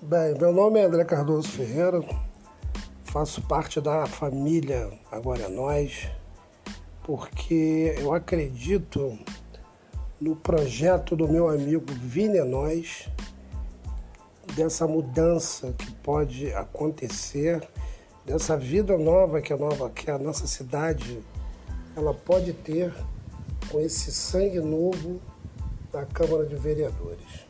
Bem, meu nome é André Cardoso Ferreira, faço parte da família Agora é Nós, porque eu acredito no projeto do meu amigo Vini é Nós, dessa mudança que pode acontecer, dessa vida nova que a, nova, que a nossa cidade ela pode ter com esse sangue novo da Câmara de Vereadores.